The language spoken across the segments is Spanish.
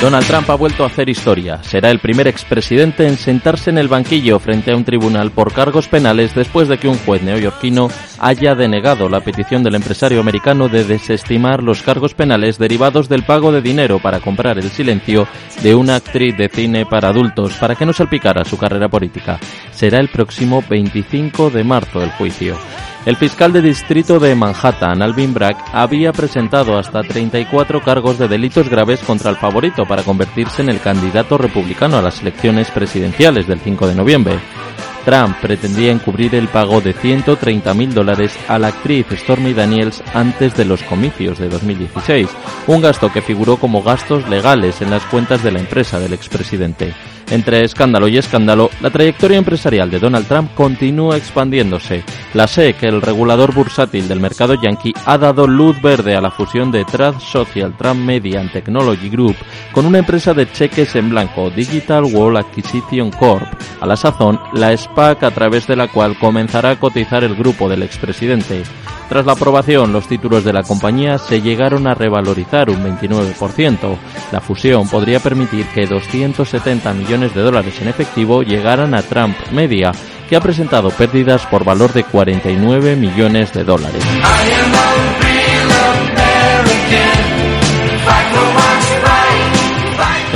Donald Trump ha vuelto a hacer historia. Será el primer expresidente en sentarse en el banquillo frente a un tribunal por cargos penales después de que un juez neoyorquino haya denegado la petición del empresario americano de desestimar los cargos penales derivados del pago de dinero para comprar el silencio de una actriz de cine para adultos para que no salpicara su carrera política. Será el próximo 25 de marzo el juicio. El fiscal de distrito de Manhattan, Alvin Bragg, había presentado hasta 34 cargos de delitos graves contra el favorito para convertirse en el candidato republicano a las elecciones presidenciales del 5 de noviembre. Trump pretendía encubrir el pago de 130 mil dólares a la actriz Stormy Daniels antes de los comicios de 2016, un gasto que figuró como gastos legales en las cuentas de la empresa del expresidente. Entre escándalo y escándalo, la trayectoria empresarial de Donald Trump continúa expandiéndose. La SEC, el regulador bursátil del mercado yankee, ha dado luz verde a la fusión de Trust Social Trump Media and Technology Group con una empresa de cheques en blanco, Digital World Acquisition Corp. A la sazón, la SPAC a través de la cual comenzará a cotizar el grupo del expresidente. Tras la aprobación, los títulos de la compañía se llegaron a revalorizar un 29%. La fusión podría permitir que 270 millones de dólares en efectivo llegaran a Trump Media, que ha presentado pérdidas por valor de 49 millones de dólares.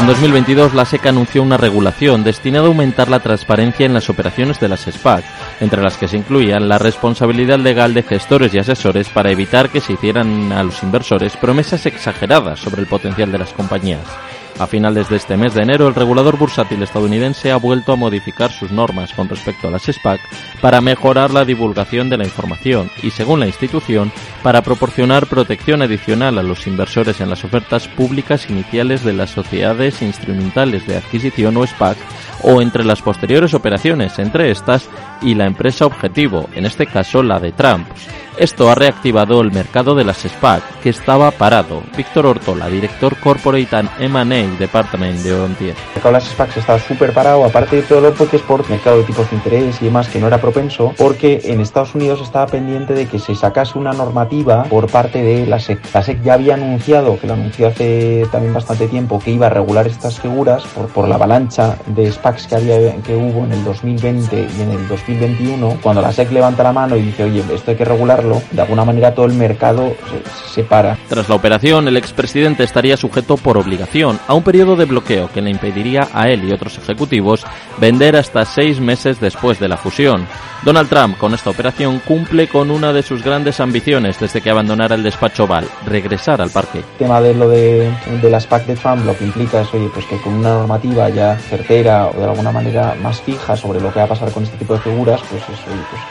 En 2022, la SEC anunció una regulación destinada a aumentar la transparencia en las operaciones de las SPAC, entre las que se incluían la responsabilidad legal de gestores y asesores para evitar que se hicieran a los inversores promesas exageradas sobre el potencial de las compañías. A finales de este mes de enero, el regulador bursátil estadounidense ha vuelto a modificar sus normas con respecto a las SPAC para mejorar la divulgación de la información y, según la institución, para proporcionar protección adicional a los inversores en las ofertas públicas iniciales de las sociedades instrumentales de adquisición o SPAC o entre las posteriores operaciones entre estas y la empresa objetivo, en este caso la de Trump. Esto ha reactivado el mercado de las SPAC, que estaba parado. Víctor Ortola, director Corporate and M&A Department de Ontier. El mercado de las SPAC estaba súper parado, aparte de todo lo que es por mercado de tipos de interés y demás, que no era propenso, porque en Estados Unidos estaba pendiente de que se sacase una normativa por parte de la SEC. La SEC ya había anunciado, que lo anunció hace también bastante tiempo, que iba a regular estas figuras por, por la avalancha de SPACs que, había, que hubo en el 2020 y en el 2021. Cuando la SEC levanta la mano y dice, oye, esto hay que regularlo, de alguna manera todo el mercado se separa. Tras la operación, el expresidente estaría sujeto por obligación a un periodo de bloqueo que le impediría a él y otros ejecutivos vender hasta seis meses después de la fusión. Donald Trump, con esta operación, cumple con una de sus grandes ambiciones desde que abandonara el despacho Oval, regresar al parque. El tema de lo de, de las PAC de Trump lo que implica es, oye, pues que con una normativa ya certera o de alguna manera más fija sobre lo que va a pasar con este tipo de figuras, pues oye, pues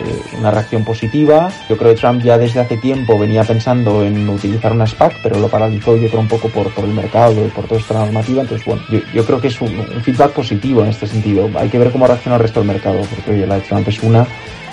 eh, una reacción positiva. Yo creo que Trump ya desde hace tiempo venía pensando en utilizar una SPAC, pero lo paralizó yo creo un poco por, por el mercado y por toda esta normativa. Entonces, bueno, yo, yo creo que es un, un, feedback positivo en este sentido. Hay que ver cómo reacciona el resto del mercado, porque oye, la de Trump es una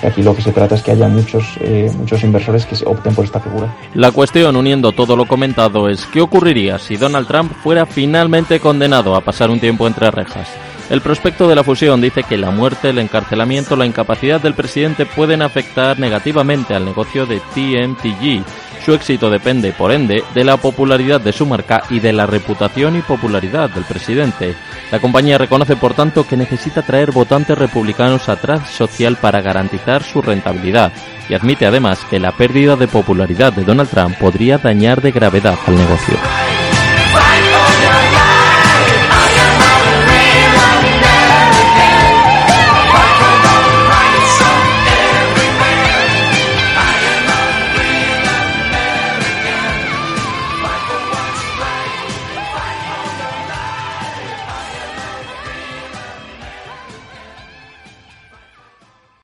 aquí lo que se trata es que haya muchos, eh, muchos inversores que opten por esta figura. La cuestión, uniendo todo lo comentado, es qué ocurriría si Donald Trump fuera finalmente condenado a pasar un tiempo entre rejas. El prospecto de la fusión dice que la muerte, el encarcelamiento, la incapacidad del presidente pueden afectar negativamente al negocio de TMTG. Su éxito depende, por ende, de la popularidad de su marca y de la reputación y popularidad del presidente. La compañía reconoce, por tanto, que necesita traer votantes republicanos atrás social para garantizar su rentabilidad y admite además que la pérdida de popularidad de Donald Trump podría dañar de gravedad al negocio.